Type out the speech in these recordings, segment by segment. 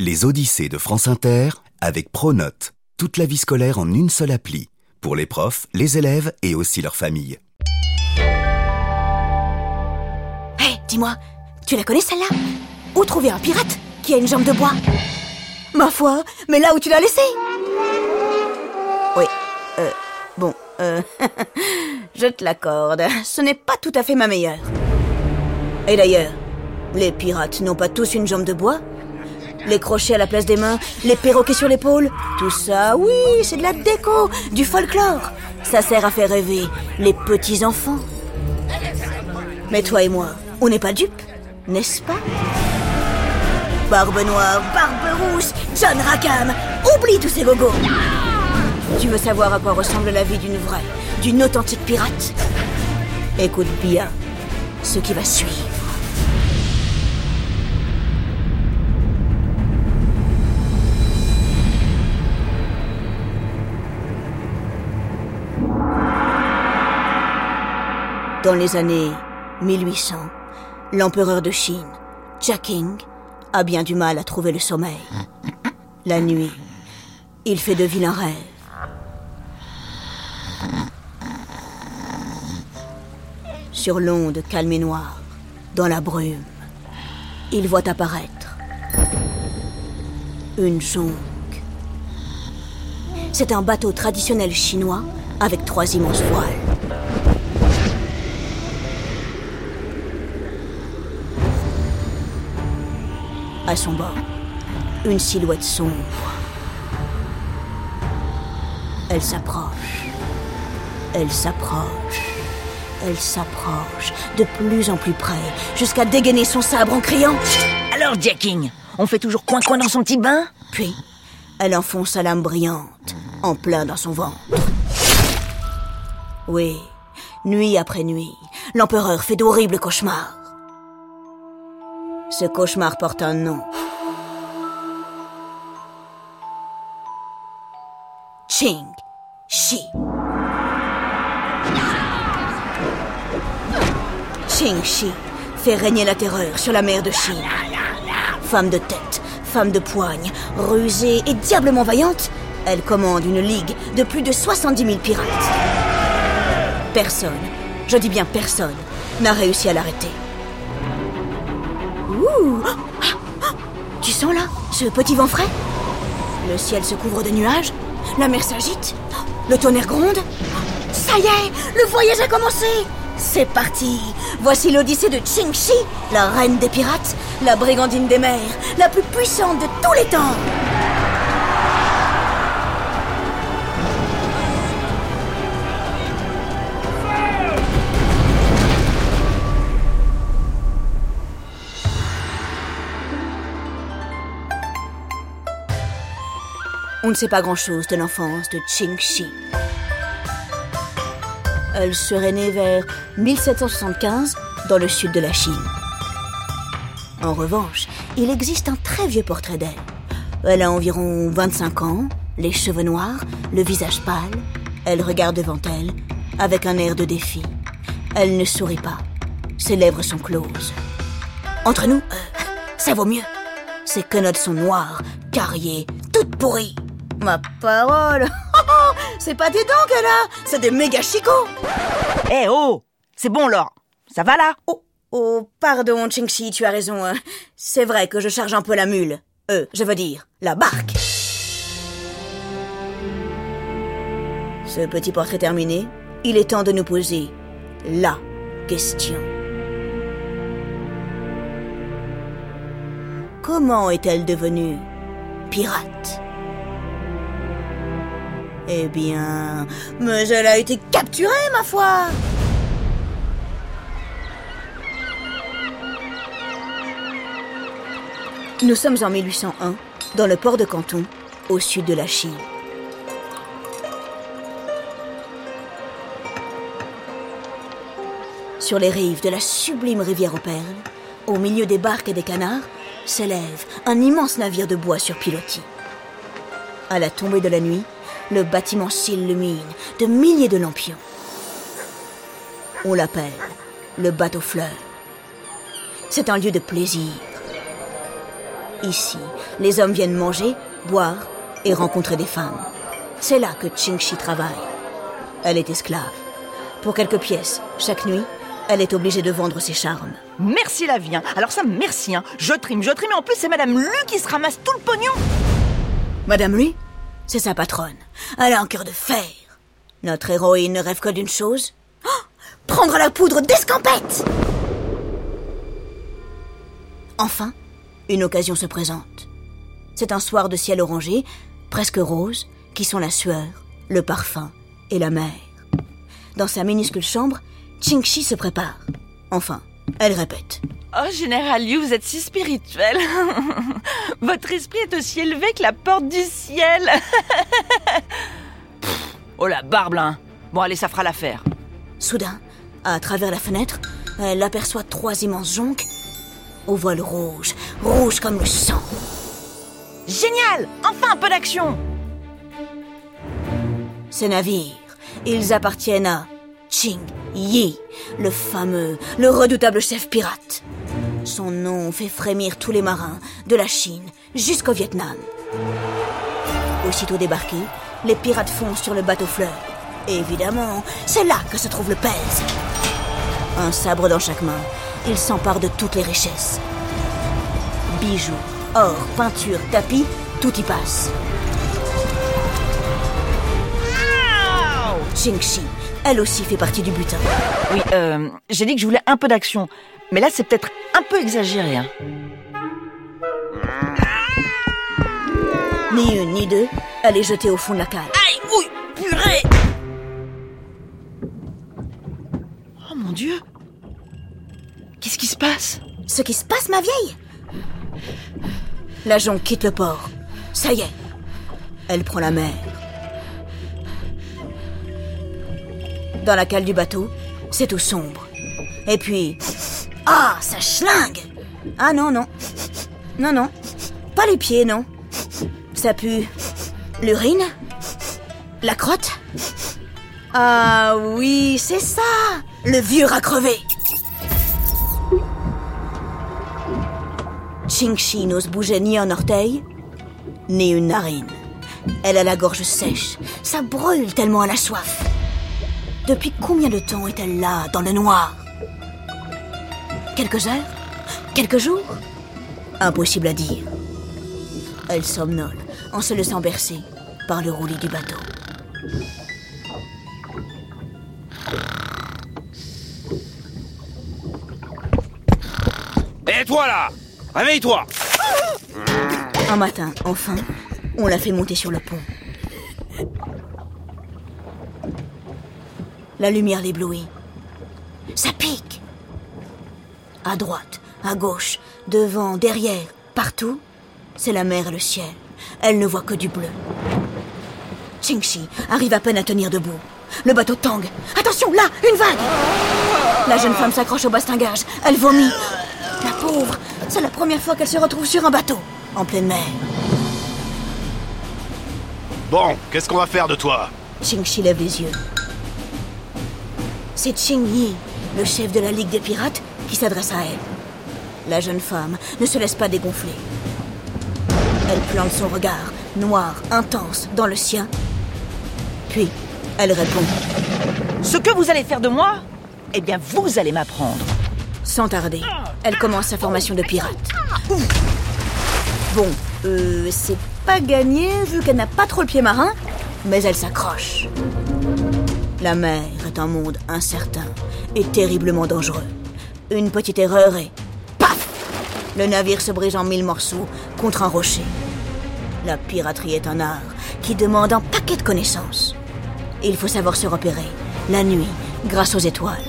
Les Odyssées de France Inter avec Pronote. Toute la vie scolaire en une seule appli. Pour les profs, les élèves et aussi leurs familles. Hé, dis-moi, tu la connais celle-là? Où trouver un pirate qui a une jambe de bois? Ma foi, mais là où tu l'as laissé? Oui, euh, bon, euh, je te l'accorde, ce n'est pas tout à fait ma meilleure. Et d'ailleurs, les pirates n'ont pas tous une jambe de bois? Les crochets à la place des mains, les perroquets sur l'épaule, tout ça, oui, c'est de la déco, du folklore. Ça sert à faire rêver les petits enfants. Mais toi et moi, on n'est pas dupes, n'est-ce pas? Barbe noire, barbe rousse, John Rackham, oublie tous ces gogos. Tu veux savoir à quoi ressemble la vie d'une vraie, d'une authentique pirate? Écoute bien ce qui va suivre. Dans les années 1800, l'empereur de Chine, Jacking, a bien du mal à trouver le sommeil. La nuit, il fait de vilains rêves. Sur l'onde calme et noire, dans la brume, il voit apparaître une jonque. C'est un bateau traditionnel chinois avec trois immenses voiles. À son bord, une silhouette sombre. Elle s'approche. Elle s'approche. Elle s'approche de plus en plus près, jusqu'à dégainer son sabre en criant Alors, Jacking, on fait toujours coin-coin dans son petit bain? Puis, elle enfonce sa lame brillante, en plein dans son ventre. Oui, nuit après nuit, l'empereur fait d'horribles cauchemars. Ce cauchemar porte un nom. Ching Shi. Ching Shi fait régner la terreur sur la mer de Chine. Femme de tête, femme de poigne, rusée et diablement vaillante, elle commande une ligue de plus de 70 000 pirates. Personne, je dis bien personne, n'a réussi à l'arrêter. Ouh. Tu sens là ce petit vent frais? Le ciel se couvre de nuages, la mer s'agite, le tonnerre gronde. Ça y est, le voyage a commencé! C'est parti! Voici l'Odyssée de Ching-Chi, la reine des pirates, la brigandine des mers, la plus puissante de tous les temps On ne sait pas grand-chose de l'enfance de Ching-Chi. Elle serait née vers 1775 dans le sud de la Chine. En revanche, il existe un très vieux portrait d'elle. Elle a environ 25 ans, les cheveux noirs, le visage pâle. Elle regarde devant elle avec un air de défi. Elle ne sourit pas. Ses lèvres sont closes. Entre nous, euh, ça vaut mieux. Ses quenottes sont noires, carriées, toutes pourries. Ma parole C'est pas des dents qu'elle a C'est des méga chicots Eh oh C'est bon, Laure Ça va là? Oh, oh, pardon, Chingxi, tu as raison. hein. C'est vrai que je charge un peu la mule. Euh, je veux dire, la barque. Ce petit portrait terminé, il est temps de nous poser la question. Comment est-elle devenue pirate? Eh bien, mais elle a été capturée, ma foi Nous sommes en 1801, dans le port de Canton, au sud de la Chine. Sur les rives de la sublime rivière aux perles, au milieu des barques et des canards, s'élève un immense navire de bois sur pilotis. À la tombée de la nuit, le bâtiment s'illumine de milliers de lampions. On l'appelle le bateau fleur. C'est un lieu de plaisir. Ici, les hommes viennent manger, boire et rencontrer des femmes. C'est là que Chingxi travaille. Elle est esclave. Pour quelques pièces, chaque nuit, elle est obligée de vendre ses charmes. Merci la vie. hein. Alors ça, merci. Hein. Je trime, je trime. Et en plus, c'est Madame Lu qui se ramasse tout le pognon. Madame Lui, c'est sa patronne. Elle a un cœur de fer. Notre héroïne ne rêve que d'une chose Oh, prendre la poudre d'escampette Enfin, une occasion se présente. C'est un soir de ciel orangé, presque rose, qui sont la sueur, le parfum et la mer. Dans sa minuscule chambre, Chingxi se prépare. Enfin, elle répète. Oh, Général Liu, vous êtes si spirituel. Votre esprit est aussi élevé que la porte du ciel. Pff, oh la barbe, là. hein. Bon, allez, ça fera l'affaire. Soudain, à travers la fenêtre, elle aperçoit trois immenses jonques au voile rouge, rouge comme le sang. Génial Enfin un peu d'action Ces navires, ils appartiennent à Ching Yi, le fameux, le redoutable chef pirate. Son nom fait frémir tous les marins, de la Chine jusqu'au Vietnam. Aussitôt débarqués, les pirates foncent sur le bateau fleur. Évidemment, c'est là que se trouve le pèse. Un sabre dans chaque main, ils s'emparent de toutes les richesses. Bijoux, or, peinture, tapis, tout y passe. Chingxi, elle aussi fait partie du butin. Oui, euh, j'ai dit que je voulais un peu d'action. Mais là, c'est peut-être un peu exagéré. Hein. Ni une ni deux, elle est jetée au fond de la cale. Aïe, ouille, purée Oh mon Dieu Qu'est-ce qui se passe? Ce qui se passe, ma vieille? La jonque quitte le port. Ça y est, elle prend la mer. Dans la cale du bateau, c'est tout sombre. Et puis... Ah, ça schlingue Ah non, non. Non, non. Pas les pieds, non. Ça pue... L'urine La crotte Ah oui, c'est ça Le vieux rat crevé Chingxi n'ose bouger ni un orteil, ni une narine. Elle a la gorge sèche. Ça brûle tellement elle a soif. Depuis combien de temps est-elle là, dans le noir Quelques heures Quelques jours Impossible à dire. Elle somnole en se laissant bercer par le roulis du bateau. Et toi là Réveille-toi Un matin, enfin, on l'a fait monter sur le pont. La lumière l'éblouit. Ça pique. À droite, à gauche, devant, derrière, partout, c'est la mer et le ciel. Elle ne voit que du bleu. Chingxi arrive à peine à tenir debout. Le bateau tangue. Attention, là, une vague La jeune femme s'accroche au bastingage. Elle vomit. La pauvre, c'est la première fois qu'elle se retrouve sur un bateau, en pleine mer. Bon, qu'est-ce qu'on va faire de toi? Chingxi lève les yeux. C'est Ching Yi, le chef de la Ligue des pirates, qui s'adresse à elle. La jeune femme ne se laisse pas dégonfler. Elle plante son regard, noir, intense, dans le sien. Puis, elle répond, Ce que vous allez faire de moi Eh bien, vous allez m'apprendre. sans tarder. Elle commence sa formation de pirate. Bon, euh, c'est pas gagné vu qu'elle n'a pas trop le pied marin, mais elle s'accroche. La mer est un monde incertain et terriblement dangereux. Une petite erreur et paf Le navire se brise en mille morceaux contre un rocher. La piraterie est un art qui demande un paquet de connaissances. Il faut savoir se repérer, la nuit, grâce aux étoiles.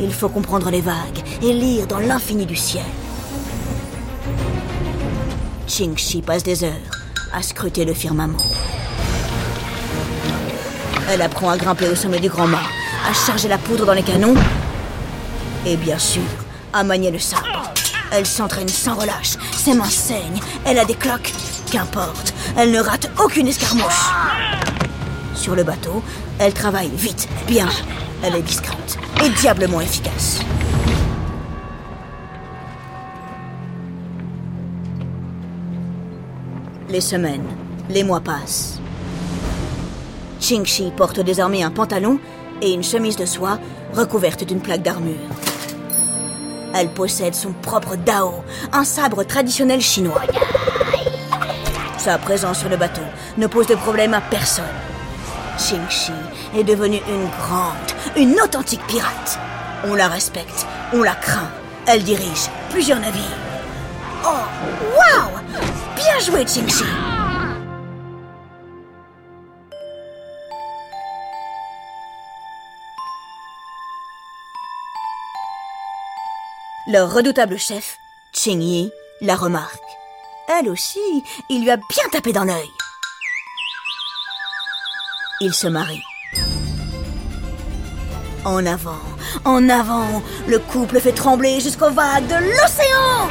Il faut comprendre les vagues et lire dans l'infini du ciel. Ching-Chi passe des heures à scruter le firmament. Elle apprend à grimper au sommet du grand mât, à charger la poudre dans les canons et bien sûr à manier le sabre. Elle s'entraîne sans relâche, ses mains saignent, elle a des cloques. Qu'importe, elle ne rate aucune escarmouche. Sur le bateau, elle travaille vite, bien. Elle est discrète et diablement efficace. Les semaines, les mois passent. Chingxi porte désormais un pantalon et une chemise de soie recouverte d'une plaque d'armure. Elle possède son propre Dao, un sabre traditionnel chinois. Sa présence sur le bateau ne pose de problème à personne. Chingxi est devenue une grande, une authentique pirate. On la respecte, on la craint. Elle dirige plusieurs navires. Oh, waouh Bien joué, Chingxi Leur redoutable chef, Ching Yi, la remarque. Elle aussi, il lui a bien tapé dans l'œil. Ils se marient. En avant, en avant, le couple fait trembler jusqu'aux vagues de l'océan.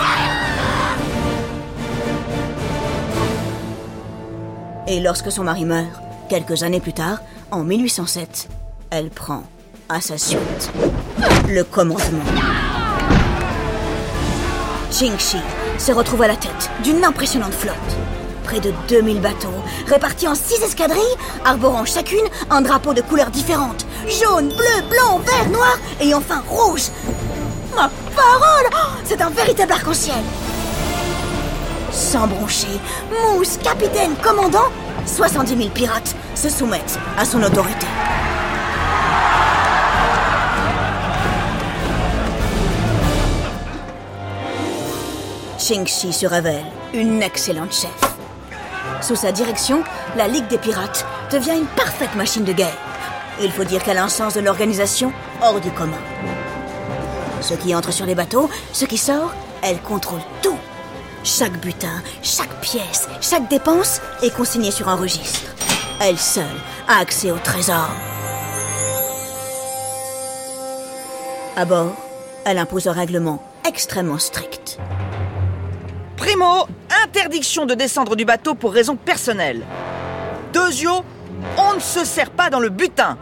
Et lorsque son mari meurt, quelques années plus tard, en 1807, elle prend à sa suite le commandement. Qingxi se retrouve à la tête d'une impressionnante flotte. Près de 2000 bateaux, répartis en 6 escadrilles, arborant chacune un drapeau de couleurs différentes. Jaune, bleu, blanc, vert, noir et enfin rouge. Ma parole oh, C'est un véritable arc-en-ciel Sans broncher, mousse, capitaine, commandant, 70 000 pirates se soumettent à son autorité. Chingxi se révèle une excellente chef. Sous sa direction, la Ligue des Pirates devient une parfaite machine de guerre. Il faut dire qu'elle a un sens de l'organisation hors du commun. Ce qui entre sur les bateaux, ce qui sort, elle contrôle tout. Chaque butin, chaque pièce, chaque dépense est consignée sur un registre. Elle seule a accès au trésor. À bord, elle impose un règlement extrêmement strict. Primo, interdiction de descendre du bateau pour raison personnelle. Deuxio, on ne se sert pas dans le butin.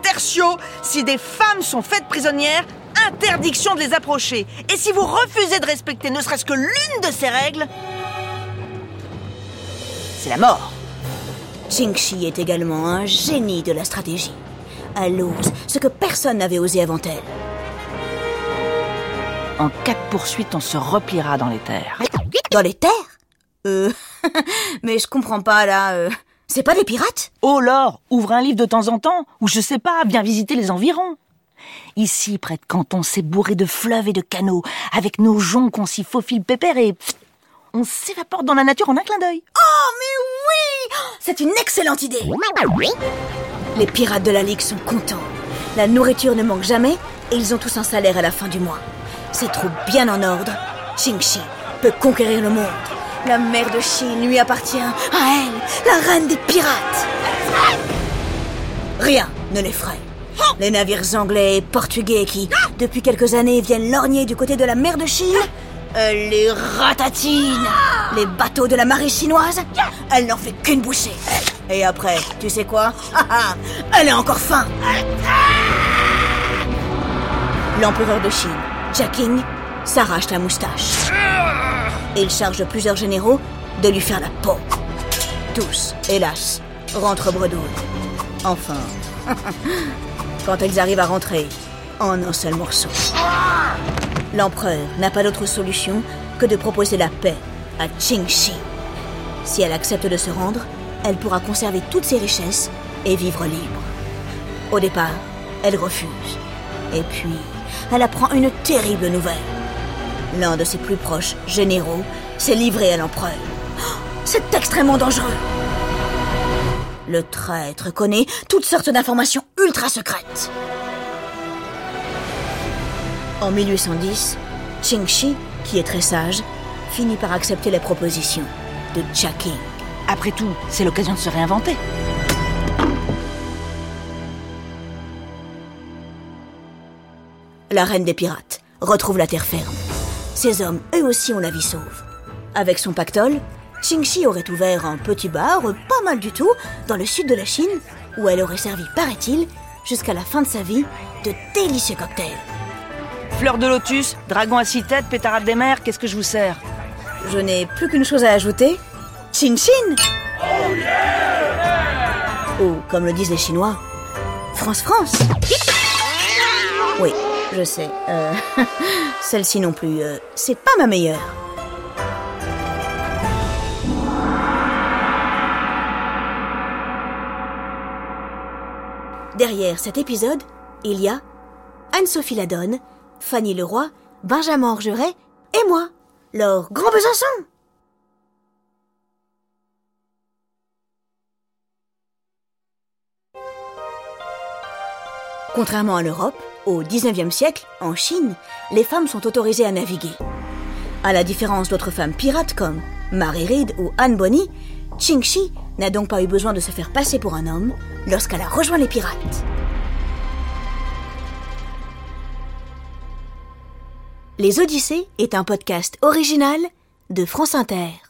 Tertio, si des femmes sont faites prisonnières, interdiction de les approcher. Et si vous refusez de respecter ne serait-ce que l'une de ces règles, c'est la mort. Qingxi est également un génie de la stratégie. Elle ose ce que personne n'avait osé avant elle. En cas de poursuite, on se repliera dans les terres. Dans les terres Euh. Mais je comprends pas là. euh, C'est pas des pirates? Oh Laure, ouvre un livre de temps en temps, ou je sais pas, viens visiter les environs. Ici, près de Canton, c'est bourré de fleuves et de canaux, avec nos joncs qu'on s'y faufile pépère et pff, on s'évapore dans la nature en un clin d'œil. Oh mais oui C'est une excellente idée Les pirates de la Ligue sont contents. La nourriture ne manque jamais et ils ont tous un salaire à la fin du mois. Ces troupes bien en ordre, Qingxi peut conquérir le monde. La mer de Chine lui appartient à elle, la reine des pirates. Rien ne l'effraie. Les navires anglais et portugais qui, depuis quelques années, viennent lorgner du côté de la mer de Chine, elle les ratatine. Les bateaux de la marée chinoise, elle n'en fait qu'une bouchée. Et après, tu sais quoi? Ah, ah, Elle a encore faim. L'empereur de Chine, Jacking, s'arrache la moustache. Il charge plusieurs généraux de lui faire la peau. Tous, hélas, rentrent bredouilles. Enfin, quand ils arrivent à rentrer en un seul morceau. L'empereur n'a pas d'autre solution que de proposer la paix à Qingxi. Si elle accepte de se rendre, elle pourra conserver toutes ses richesses et vivre libre. Au départ, elle refuse. Et puis, elle apprend une terrible nouvelle. L'un de ses plus proches généraux s'est livré à l'empereur. Oh, C'est extrêmement dangereux. Le traître connaît toutes sortes d'informations ultra secrètes. En 1810, Qingxi, qui est très sage, finit par accepter la proposition de Jacking. Après tout, c'est l'occasion de se réinventer. La reine des pirates retrouve la terre ferme. Ces hommes, eux aussi, ont la vie sauve. Avec son pactole, Qingxi aurait ouvert un petit bar, pas mal du tout, dans le sud de la Chine, où elle aurait servi, paraît-il, jusqu'à la fin de sa vie, de délicieux cocktails. Fleur de lotus, dragon à six têtes, pétarade des mers, qu'est-ce que je vous sers? Je n'ai plus qu'une chose à ajouter. Chin Chin Ou, comme le disent les Chinois, France France Oui, je sais. euh, Celle-ci non plus, euh, c'est pas ma meilleure. Derrière cet épisode, il y a Anne-Sophie Ladonne, Fanny Leroy, Benjamin Orgeret et moi, Laure Grand Besançon. Contrairement à l'Europe, au XIXe siècle, en Chine, les femmes sont autorisées à naviguer. À la différence d'autres femmes pirates comme Mary Read ou Anne Bonny, Qingxi n'a donc pas eu besoin de se faire passer pour un homme lorsqu'elle a rejoint les pirates. Les Odyssées est un podcast original de France Inter.